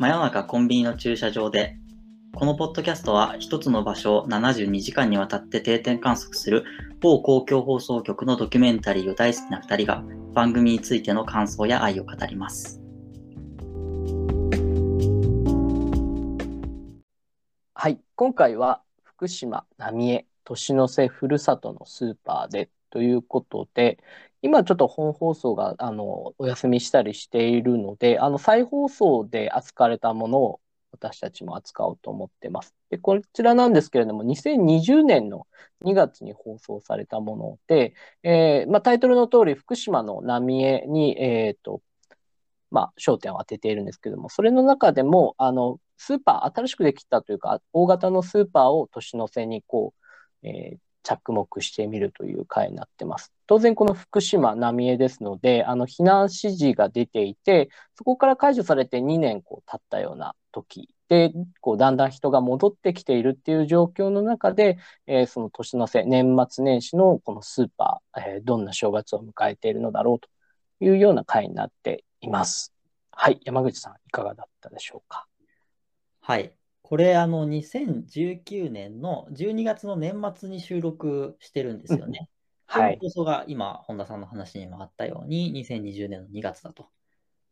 真夜中コンビニの駐車場でこのポッドキャストは一つの場所を72時間にわたって定点観測する某公共放送局のドキュメンタリーを大好きな2人が番組についての感想や愛を語ります。はい、今回は福島浪江年の瀬ふるさとのスーパーでということで、今ちょっと本放送があのお休みしたりしているので、あの再放送で扱われたものを私たちも扱おうと思ってます。で、こちらなんですけれども、2020年の2月に放送されたもので、えーまあ、タイトルの通り福島の浪江に、えーとまあ、焦点を当てているんですけれども、それの中でも、あの、スーパー、新しくできたというか、大型のスーパーを年の瀬にこう、えー着目してみるという回になってます。当然、この福島、浪江ですので、あの、避難指示が出ていて、そこから解除されて2年こう経ったような時で、こう、だんだん人が戻ってきているっていう状況の中で、えーその年の瀬、年末年始のこのスーパー、えーどんな正月を迎えているのだろうというような回になっています。はい、山口さん、いかがだったでしょうか？はい。これ、あの、2019年の12月の年末に収録してるんですよね。はい放送が今、本田さんの話にもあったように、2020年の2月だと。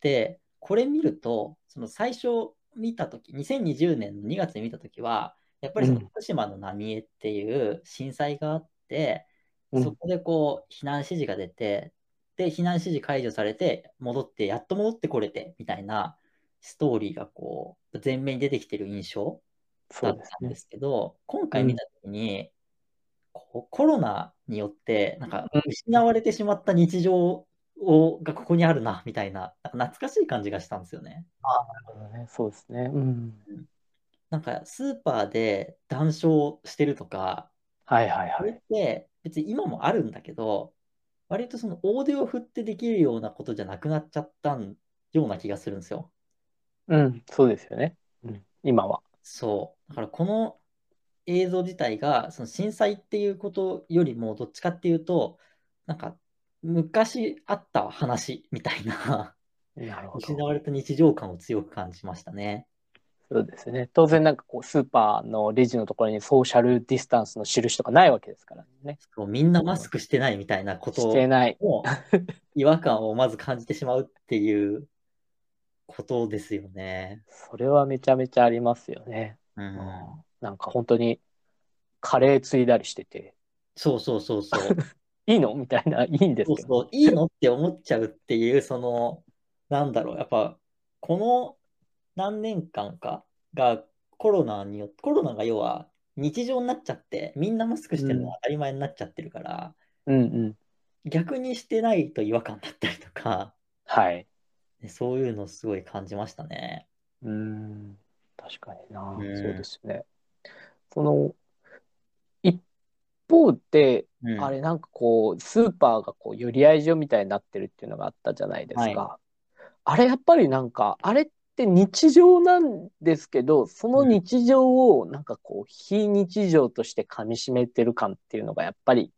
で、これ見ると、その最初見たとき、2020年の2月に見たときは、やっぱりそのうん福島の浪江っていう震災があって、うんそこでこう、避難指示が出て、で、避難指示解除されて、戻って、やっと戻ってこれて、みたいなストーリーがこう、前面に出てきてる印象だっそうですね。たんですけど、今回見たときに、こうコロナによって、なんかうん失われてしまった日常をがここにあるな、みたいな、なんか懐かしい感じがしたんですよね。なるほどね。そうですね。うん。なんかスーパーで談笑してるとか、はいはいこれっはい。て別に今もあるんだけど、割とその大手を振ってできるようなことじゃなくなっちゃったんような気がするんですよ。うん、そうですよね。うん、今は。そう。だからこの映像自体が、その震災っていうことよりも、どっちかっていうと、なんか、昔あった話みたいな、なるほ失ど。われた日常感を強く感じましたね。そうですね。当然なんかこう、スーパーのレジのところにソーシャルディスタンスの印とかないわけですからね。そうみんなマスクしてないみたいなことしてない。も違和感をまず感じてしまうっていうことですよね。それはめちゃめちゃありますよね。うんうん、なんか本当にカレーついだりしてて、そうそうそうそう。いいの？みたいな、いいんですけど。そうそう、いいのって思っちゃうっていう、その、なんだろう、やっぱ、この何年間かがコロナによって、コロナが要は日常になっちゃって、みんなマスクしてるのが当たり前になっちゃってるから、うんうん。逆にしてないと違和感だったりとか、はい。ねそういうのすごい感じましたね。うん。確かにな。うんそうですね。その、一方で、うん、あれなんかこう、スーパーがこう、寄り合い所みたいになってるっていうのがあったじゃないですか。あれやっぱりなんか、あれって日常なんですけど、その日常をなんかこう、非日常として噛み締めてる感っていうのがやっぱり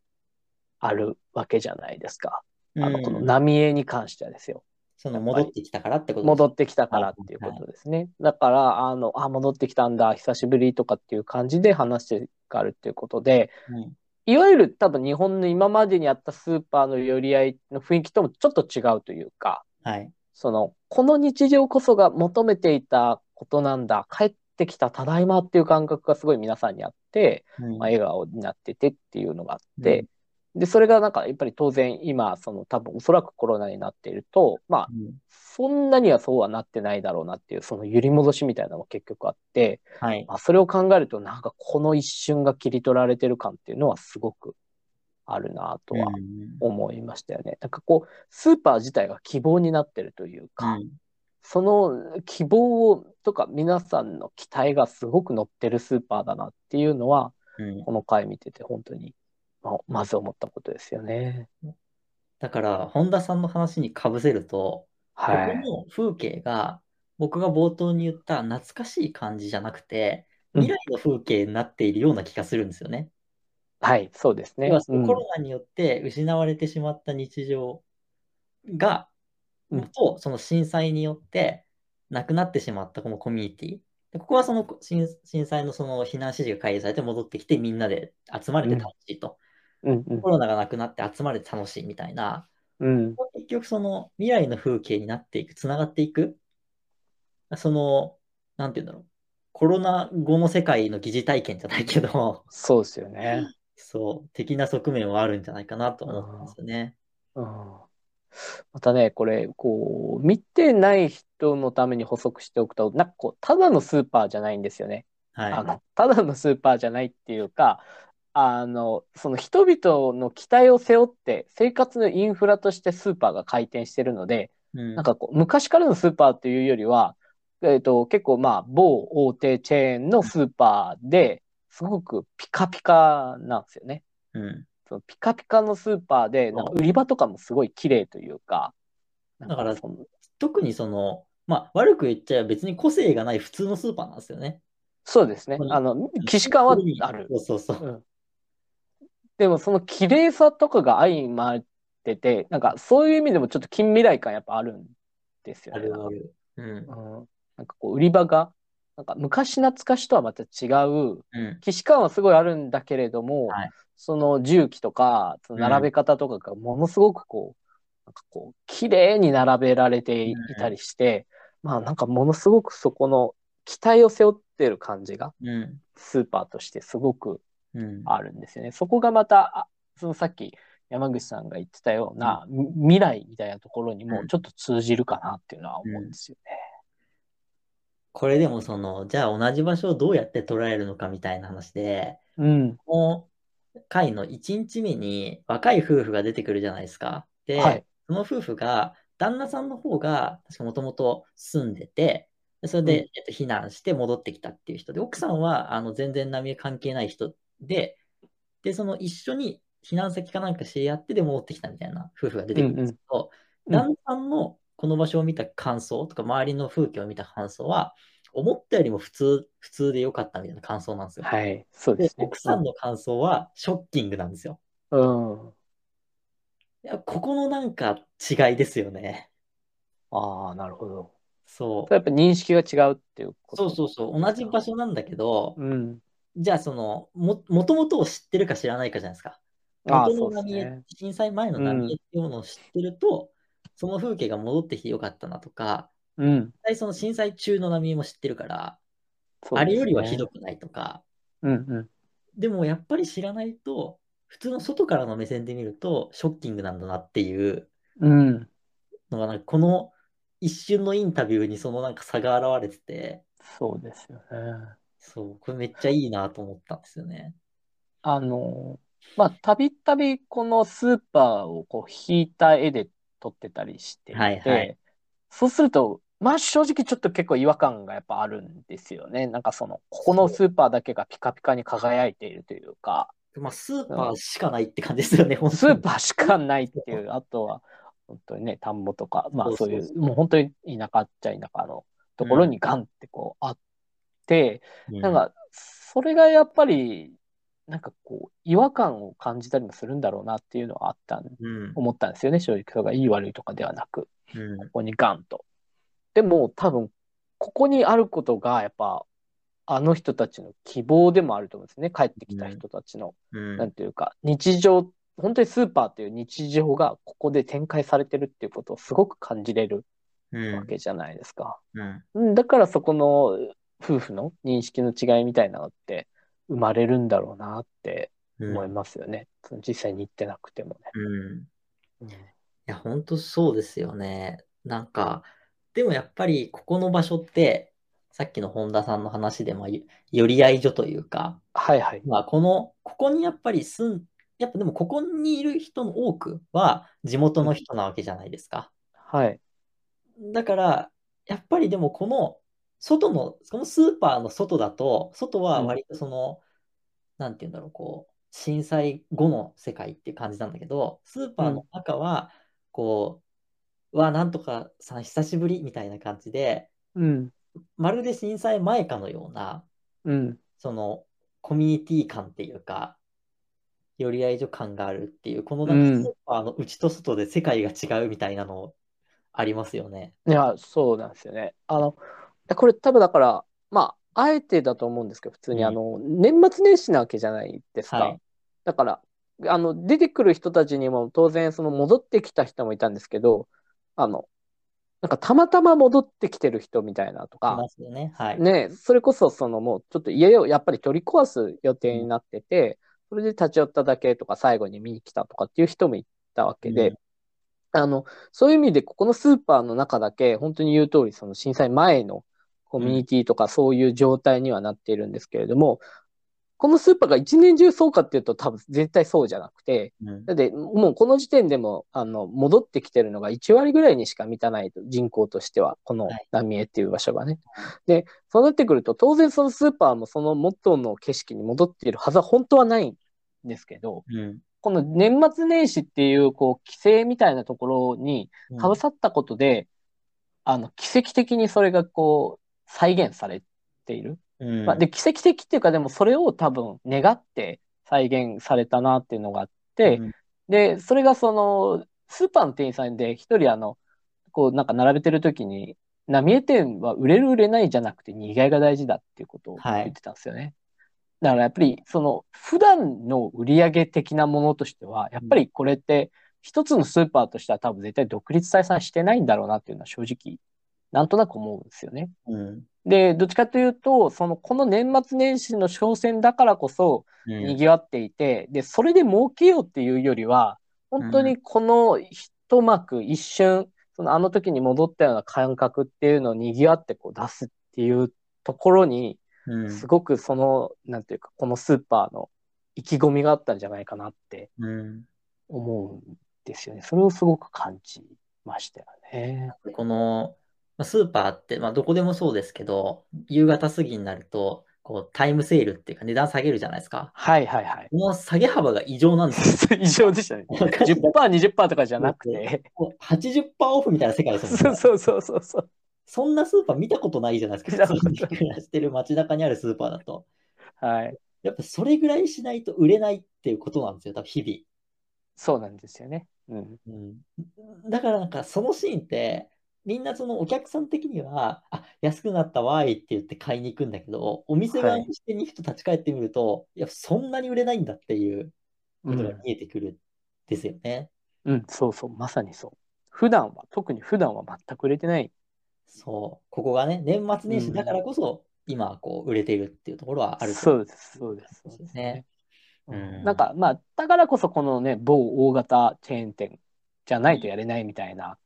あるわけじゃないですか。あの、うんこの浪江に関してはですよ。その戻ってきたからってこと戻ってきたからっていうことですね。だから、あの、あ、戻ってきたんだ、久しぶりとかっていう感じで話があるっていうことで、うんいわゆる多分日本の今までにあったスーパーの寄り合いの雰囲気ともちょっと違うというか、はい。その、この日常こそが求めていたことなんだ、帰ってきたただいまっていう感覚がすごい皆さんにあって、うん。まあ、笑顔になっててっていうのがあって、で、それがなんかやっぱり当然今、その多分おそらくコロナになっていると、まあ、うんそんなにはそうはなってないだろうなっていう、その揺り戻しみたいなのが結局あって、はい。まあ、それを考えると、なんかこの一瞬が切り取られてる感っていうのはすごくあるなとはうん思いましたよね。なんかこう、スーパー自体が希望になってるというか、うんその希望をとか皆さんの期待がすごく乗ってるスーパーだなっていうのは、うんこの回見てて本当に、まあまず思ったことですよね。だから、本田さんの話にかぶせると、はい。ここの風景が、僕が冒頭に言った懐かしい感じじゃなくて、うん未来の風景になっているような気がするんですよね。はい、そうですね。要はそうんのコロナによって失われてしまった日常が、うんと、その震災によってなくなってしまったこのコミュニティ。でここはその震震災のその避難指示が解除されて戻ってきてみんなで集まれて楽しいと。うんうんコロナがなくなって集まれて楽しいみたいな、うん結局その未来の風景になっていく、つながっていく、その、なんて言うんだろう。コロナ後の世界の疑似体験じゃないけど、そうですよね。そう、的な側面はあるんじゃないかなと思ったんですよね。うんまたね、これ、こう、見てない人のために補足しておくと、なんかこう、ただのスーパーじゃないんですよね。はい。あの、ただのスーパーじゃないっていうか、あの、その人々の期待を背負って、生活のインフラとしてスーパーが回転してるので、うんなんかこう、昔からのスーパーというよりは、えっと、結構まあ、某大手チェーンのスーパーで、すごくピカピカなんですよね。うん。そのピカピカのスーパーで、なんか売り場とかもすごい綺麗というか、だからその特にその、まあ、悪く言っちゃえば別に個性がない普通のスーパーなんですよね。そうですねあの、既視感はある。そうそうそう。うんでもその綺麗さとかが相まってて、なんかそういう意味でもちょっと近未来感やっぱあるんですよね。ある。うん。うんなんかこう売り場が、なんか昔懐かしとはまた違う、うん。既視感はすごいあるんだけれども、はいその重機とか、その並べ方とかがものすごくこう、なんかこう、綺麗に並べられていたりして、まあなんかものすごくそこの期待を背負ってる感じが、うん。スーパーとしてすごくうん。あるんですよね。そこがまた、あそのさっき山口さんが言ってたような、み未来みたいなところにもちょっと通じるかなっていうのは思うんですよね。これでもその、じゃあ同じ場所をどうやって捉えるのかみたいな話で、うん。この回の1日目に若い夫婦が出てくるじゃないですか。で、はいその夫婦が、旦那さんの方が、確かもともと住んでて、でそれで、うんえっと、避難して戻ってきたっていう人で、奥さんはあの全然波関係ない人で、で、その一緒に避難先かなんか知り合ってで戻ってきたみたいな夫婦が出てくるんですけど、うんうん旦那さんのこの場所を見た感想とか、周りの風景を見た感想は、思ったよりも普通、普通でよかったみたいな感想なんですよ。はい。そうでですね。奥さんの感想はショッキングなんですよ。うん。いやここのなんか違いですよね。ああ、なるほど。そそれやっぱ認識が違うっていうう。こと？そうそうそう。同じ場所なんだけど、うん。じゃあその、も、もともとを知ってるか知らないかじゃないですか。元の浪江、ね。震災前の浪江っていうものを知ってると、その風景が戻ってきてよかったなとか、うん。実際その震災中の浪江も知ってるから、ねあれよりはひどくないとか、うんうん。でもやっぱり知らないと、普通の外からの目線で見るとショッキングなんだなっていううん。のが、なんかこの一瞬のインタビューにそのなんか差が現れてて、そうですよね。そう、これめっちゃいいなと思ったんですよね。あの、まあ、たびたびこのスーパーをこう引いた絵で撮ってたりしていて、はいはいそうすると、まあ正直ちょっと結構違和感がやっぱあるんですよね。なんかその、ここのスーパーだけがピカピカに輝いているというか、まあ、スーパーしかないって感じですよね、スーパーしかないっていう、あとは、本当にね、田んぼとか、まあそういう、もう本当に田舎っちゃ田舎のところにガンってこうあって、うんなんか、それがやっぱり、なんかこう、違和感を感じたりもするんだろうなっていうのはあったん、うん、思ったんですよね、正直。それがいい悪いとかではなく、うんここにガンと。でも、多分、ここにあることが、やっぱ、あの人たちの希望でもあると思うんですね。帰ってきた人たちの、うんていうか、日常、本当にスーパーっていう日常がここで展開されてるっていうことをすごく感じれるうんわけじゃないですか。うんうん、だからそこの夫婦の認識の違いみたいなのって生まれるんだろうなってうん思いますよね。その実際に行ってなくてもね。うんいや、本当そうですよね。なんか、でもやっぱりここの場所って、さっきの本田さんの話でも、よ寄り合い所というか、はいはい。まあ、この、ここにやっぱり住ん、やっぱでもここにいる人の多くは地元の人なわけじゃないですか。はい。だから、やっぱりでもこの外の、このスーパーの外だと、外は割とその、なんていうんだろう、こう、震災後の世界っていう感じなんだけど、スーパーの中は、こう、うわ、なんとかさん久しぶりみたいな感じで、うん。まるで震災前かのような、うん。そのコミュニティ感っていうか、寄り合い所感があるっていう、このなんうんかスーパーの内と外で世界が違うみたいなのありますよね。いや、そうなんですよね。あの、これ多分だから、まあ、あえてだと思うんですけど、普通にうんあの、年末年始なわけじゃないですか。はいだから、あの、出てくる人たちにも当然、その戻ってきた人もいたんですけど、あの、なんかたまたま戻ってきてる人みたいなといか、ますよね。はい。ね、それこそそのもうちょっと家をやっぱり取り壊す予定になってて、それで立ち寄っただけとか最後に見に来たとかっていう人もいたわけで、うんあの、そういう意味でここのスーパーの中だけ本当に言う通りその震災前のコミュニティとかそういう状態にはなっているんですけれども、このスーパーが一年中そうかっていうと多分絶対そうじゃなくて、うん。だってもうこの時点でもあの戻ってきてるのが1割ぐらいにしか満たないと人口としてはこのはい。浪江っていう場所がね。でそうなってくると当然そのスーパーもその元の景色に戻っているはずは本当はないんですけどうん。この年末年始っていうこう規制みたいなところにうん。かぶさったことで、あの奇跡的にそれがこう再現されている。うんまあ、で、奇跡的っていうか、でもそれを多分願って再現されたなっていうのがあって、うんで、それがその、スーパーの店員さんで一人あの、こうなんか並べてる時に、浪江店は売れる売れないじゃなくて、にぎわいが大事だっていうことをはい言ってたんですよね。だからやっぱり、その、普段の売り上げ的なものとしては、やっぱりこれって、一つのスーパーとしては多分絶対独立採算してないんだろうなっていうのは正直、なんとなく思うんですよね。うんで、どっちかというと、その、この年末年始の商戦だからこそ、うん賑わっていて、で、それで儲けようっていうよりは、本当にこの一幕、一瞬、そのあの時に戻ったような感覚っていうのを賑わってこう出すっていうところに、うんすごくその、なんていうか、このスーパーの意気込みがあったんじゃないかなってうん思うんですよね。それをすごく感じましたよね。このまあスーパーって、まあ、どこでもそうですけど、夕方過ぎになると、こうタイムセールっていうか値段下げるじゃないですか。はいはいはい。この下げ幅が異常なんですよ。異常でしたね。10%、20%とかじゃなくて。こう80%オフみたいな世界ですもんね。そうそうそうそう。そんなスーパー見たことないじゃないですか。普通に暮らしてる街中にあるスーパーだと。はい。やっぱそれぐらいしないと売れないっていうことなんですよ、多分日そうなんですよね。うん。々。うん、だからなんかそのシーンって、みんなそのお客さん的には、あ、安くなったわーいって言って買いに行くんだけど、お店側の視点に人立ち返ってみると、い、や、そんなに売れないんだっていうことが見えてくるんですよね。うん、そうそう、まさにそう。普段は、特に普段は全く売れてない。そう。ここがね、年末年始だからこそ、今こう売れているっていうところはあるとそうです、そうです。そうですね。ううんんなんか、まあ、だからこそこのね、某大型チェーン店じゃないとやれないみたいな、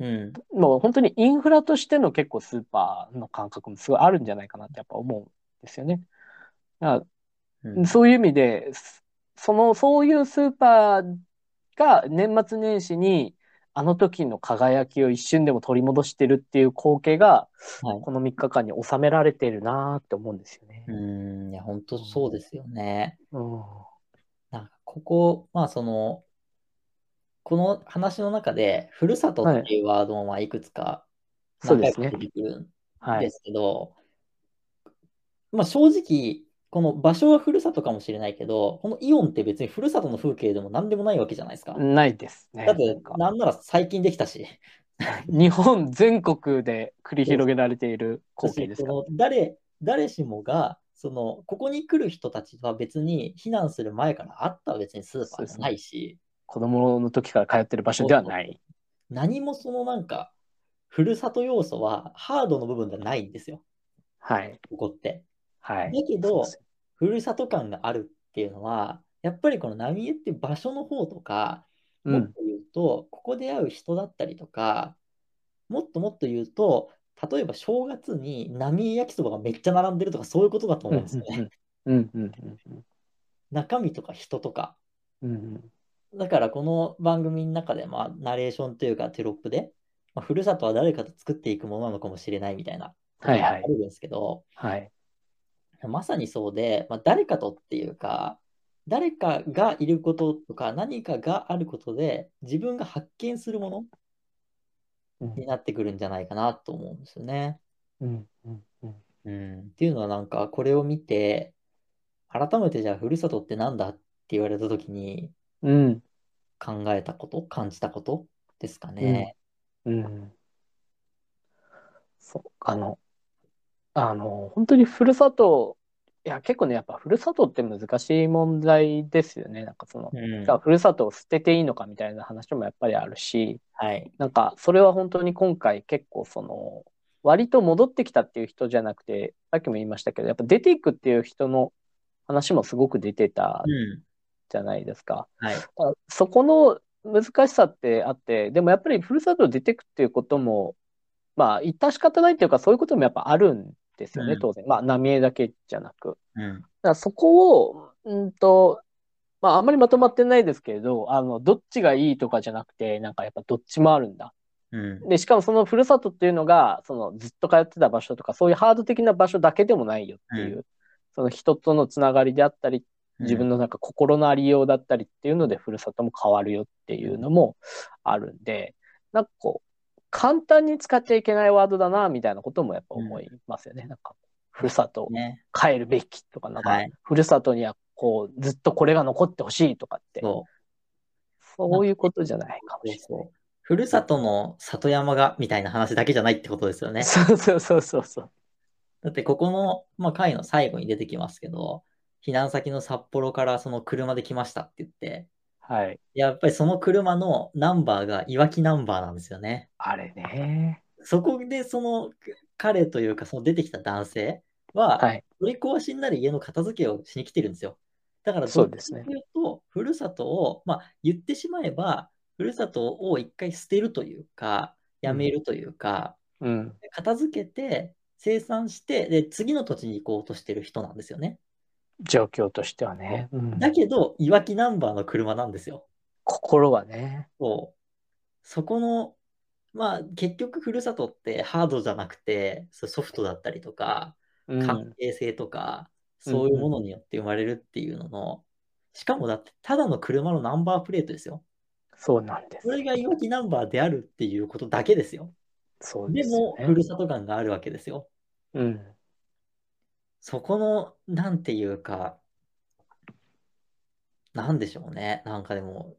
うん。もう本当にインフラとしての結構スーパーの感覚もすごいあるんじゃないかなってやっぱ思うんですよね。だかうんらそういう意味で、その、そういうスーパーが年末年始にあの時の輝きを一瞬でも取り戻してるっていう光景が、はいこの3日間に収められてるなって思うんですよね。うん、いや、本当そうですよね。うんなんかここ、まあその、この話の中で、ふるさとっていうワードもまあいくつか出てくるんはい。ですけど、まあ正直、この場所はふるさとかもしれないけど、このイオンって別にふるさとの風景でも何でもないわけじゃないですか。ないですね。だってなんか、なら最近できたし。日本全国で繰り広げられている光景ですか誰、誰しもが、その、ここに来る人たちは別に避難する前からあった別にスーパーじゃないし、子供の時から通ってる場所ではない。何もそのなんか、ふるさと要素はハードの部分ではないんですよ、はい。ここって。はい。だけどふるさと感があるっていうのは、やっぱりこの浪江っていう場所の方とか、うん。もっと言うと、ここで会う人だったりとか、もっともっと言うと、例えば正月に浪江焼きそばがめっちゃ並んでるとかそういうことだと思うんですよね。うん。うん。うん。中身とか人とか。うん。うん。だからこの番組の中で、まあ、ナレーションというかテロップで、まあ、ふるさとは誰かと作っていくものなのかもしれないみたいなはいはいがあるんですけど、はい。まさにそうで、まあ、誰かとっていうか、誰かがいることとか何かがあることで自分が発見するものうんになってくるんじゃないかなと思うんですよね。うん。うん。うん。うん、っていうのはなんかこれを見て改めてじゃあふるさとってなんだって言われた時にうん。考えたこと感じたことですかね。うん。そう、あの、あの、本当にふるさと、いや、結構ね、やっぱふるさとって難しい問題ですよね。なんかその、うんじゃあふるさとを捨てていいのかみたいな話もやっぱりあるし、はい。なんかそれは本当に今回結構その、割と戻ってきたっていう人じゃなくて、さっきも言いましたけど、やっぱ出ていくっていう人の話もすごく出てたうん。じゃないですか。はい。あそこの難しさってあって、でもやっぱりふるさと出てくっていうことも、まあ、致し方ないっていうか、そういうこともやっぱあるんですよね、うん当然。まあ、浪江だけじゃなく。うん。だからそこを、うんと、まあ、あんまりまとまってないですけれど、あの、どっちがいいとかじゃなくて、なんかやっぱどっちもあるんだ。うん。で、しかもそのふるさとっていうのが、そのずっと通ってた場所とか、そういうハード的な場所だけでもないよっていう、うその人とのつながりであったり、自分の。のなんか心のありようだったりっていうので、ふるさとも変わるよっていうのもあるんで、なんかこう、簡単に使っちゃいけないワードだな、みたいなこともやっぱ思いますよね。なんか、ふるさとね。帰るべきとか、なんかはい、ふるさとにはこう、ずっとこれが残ってほしいとかって、そう。そういうことじゃないかもしれない。そう。ふるさとの里山がみたいな話だけじゃないってことですよね。そうそうそうそうそう。だってここの、まあ、回の最後に出てきますけど、避難先の札幌からその車で来ましたって言って、はい。やっぱりその車のナンバーがいわきナンバーなんですよね。あれね。そこでその彼というかその出てきた男性は、はい。取り壊しになる家の片付けをしに来てるんですよ。だからそうですねと、ふるさとを、まあ、言ってしまえば、ふるさとを一回捨てるというか、やめるというか、うん。片付けて、生産して、で、次の土地に行こうとしてる人なんですよね。状況としてはね。うんだけど、いわきナンバーの車なんですよ。心はね。そう。そこの、まあ、結局、ふるさとってハードじゃなくて、ソフトだったりとか、うん関係性とか、そういうものによって生まれるっていうのの、しかもだって、ただの車のナンバープレートですよ。そうなんですそ。れがいわきナンバーであるっていうことだけですよ。そうでですよも、ね。ふるさと感があるわけですよ。うん。そこの、なんていうか、なんでしょうね。なんかでも、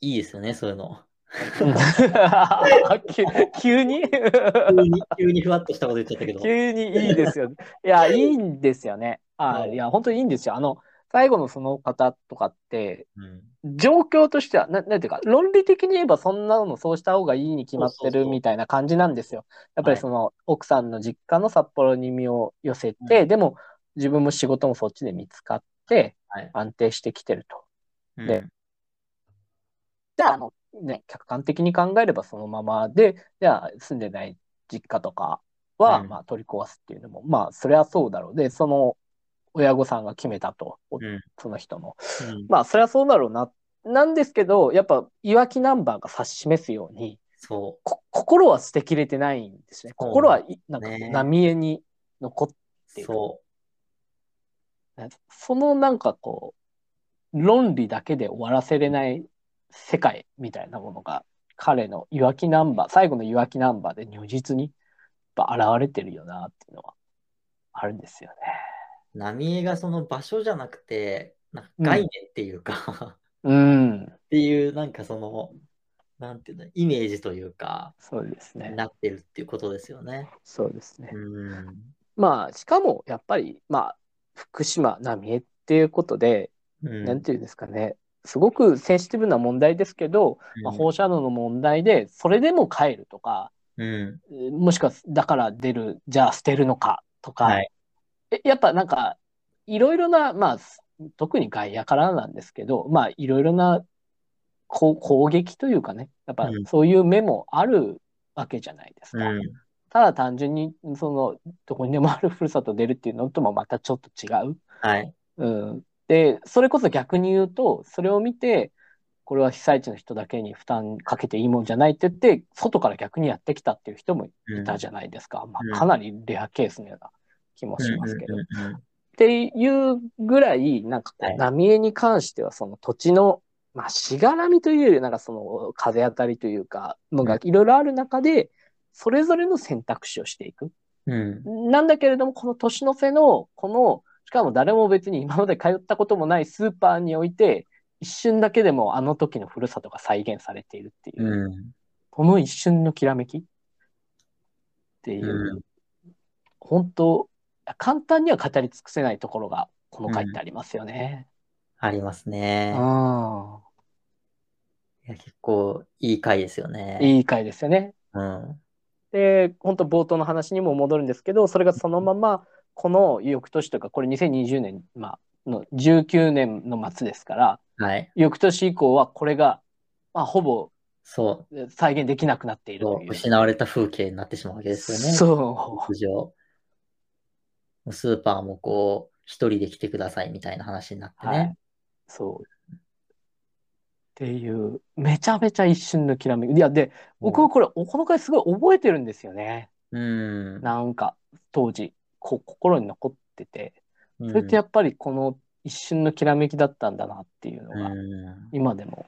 いいですよね、そういうの。急急に？急に、急にふわっとしたこと言っちゃったけど。急にいいですよ。いや、いいんですよね。あうんいや、本当にいいんですよ。あの、最後のその方とかって、うん。状況としては、ななんていうか、論理的に言えばそんなのそうした方がいいに決まってるみたいな感じなんですよ。やっぱりはい。その、奥さんの実家の札幌に身を寄せて、うでも自分も仕事もそっちで見つかってはい、安定してきてると。うん。でじゃあ、あの、ね、客観的に考えればそのままで、じゃあ住んでない実家とかは、うん。まあ取り壊すっていうのも、まあそれはそうだろう。で、その親御さんが決めたと、おうんその人の。うんまあそれはそうだろうな。なんですけど、やっぱいわきナンバーが指し示すように、そこ心は捨てきれてないんですね。心はいなんかね浪江に残っう、ている。そそのなんかこう、論理だけで終わらせれない世界みたいなものが、彼のいわきナンバー、最後のいわきナンバーで如実にやっぱ現れてるよなっていうのはあるんですよね。う。浪江がその場所じゃなくて、なんか概念っていうか、うん、っていう、なんかその、なんていうの、イメージというか、そうですね。なってるっていうことですよね。そうですね。うん。まあ、しかもやっぱり、まあ、福島、浪江っていうことで、うんなんていうんですかね、すごくセンシティブな問題ですけど、まあ、放射能の問題で、それでも帰るとか、うん。もしくはだから出る、じゃあ捨てるのかとか、はい。えやっぱなんか、いろいろな、まあ、特に外野からなんですけど、まあ、いろいろな攻撃というかね、やっぱうんそういう目もあるわけじゃないですか。うん。ただ単純に、その、どこにでもあるふるさと出るっていうのともまたちょっと違う。はい。うん、で、それこそ逆に言うと、それを見て、これは被災地の人だけに負担かけていいもんじゃないって言って、外から逆にやってきたっていう人もいうんたじゃないですか。まうんあ、かなりレアケースのような気もしますけど。っていうぐらい、なんかこう、はい浪江に関しては、その土地の、まあ、しがらみというより、なんかその風当たりというか、のがいろいろある中で、それぞれの選択肢をしていく。うん。なんだけれども、この年の瀬の、この、しかも誰も別に今まで通ったこともないスーパーにおいて、一瞬だけでもあの時のふるさとが再現されているっていううん。この一瞬のきらめきっていう、うん本当、簡単には語り尽くせないところが、この回ってありますよね。ありますうね。ん。いや結構いい回ですよね。いい回ですよね。うん。で、本当冒頭の話にも戻るんですけど、それがそのまま、この翌年とか、これ2020年、まあ、の19年の末ですから、はい。翌年以降はこれが、まあ、ほぼそう。再現できなくなっている。失われた風景になってしまうわけですよね。そ通常。スーパーもこう、一人で来てくださいみたいな話になってう。はいね。。そう。っていう、めちゃめちゃ一瞬のきらめき。いや、で、僕はこれ、この回すごい覚えてるんですよね。うん。なんか、当時、こ心に残ってて。うんそれってやっぱりこの一瞬のきらめきだったんだなっていうのが、うん今でも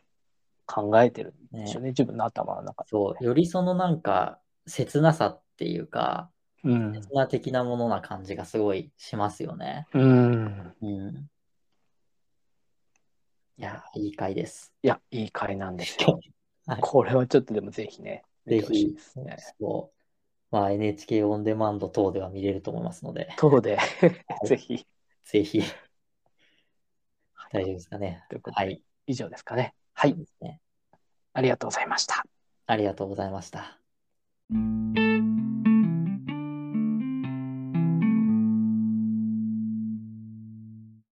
考えてるんでしょうね、自分の頭の中で。そう、よりそのなんか、切なさっていうか、うん。的なものな感じがすごいしますよね。うん。うん。いや、いい回です。いや、いい回なんですよ。はいこれはちょっとでもぜひね、見ぜひですね。そう。まあ、NHK オンデマンド等では見れると思いますので、等で、ぜひ。ぜひ。大丈夫ですかね。はい。以上ですかね。はいね。ありがとうございました。ありがとうございました。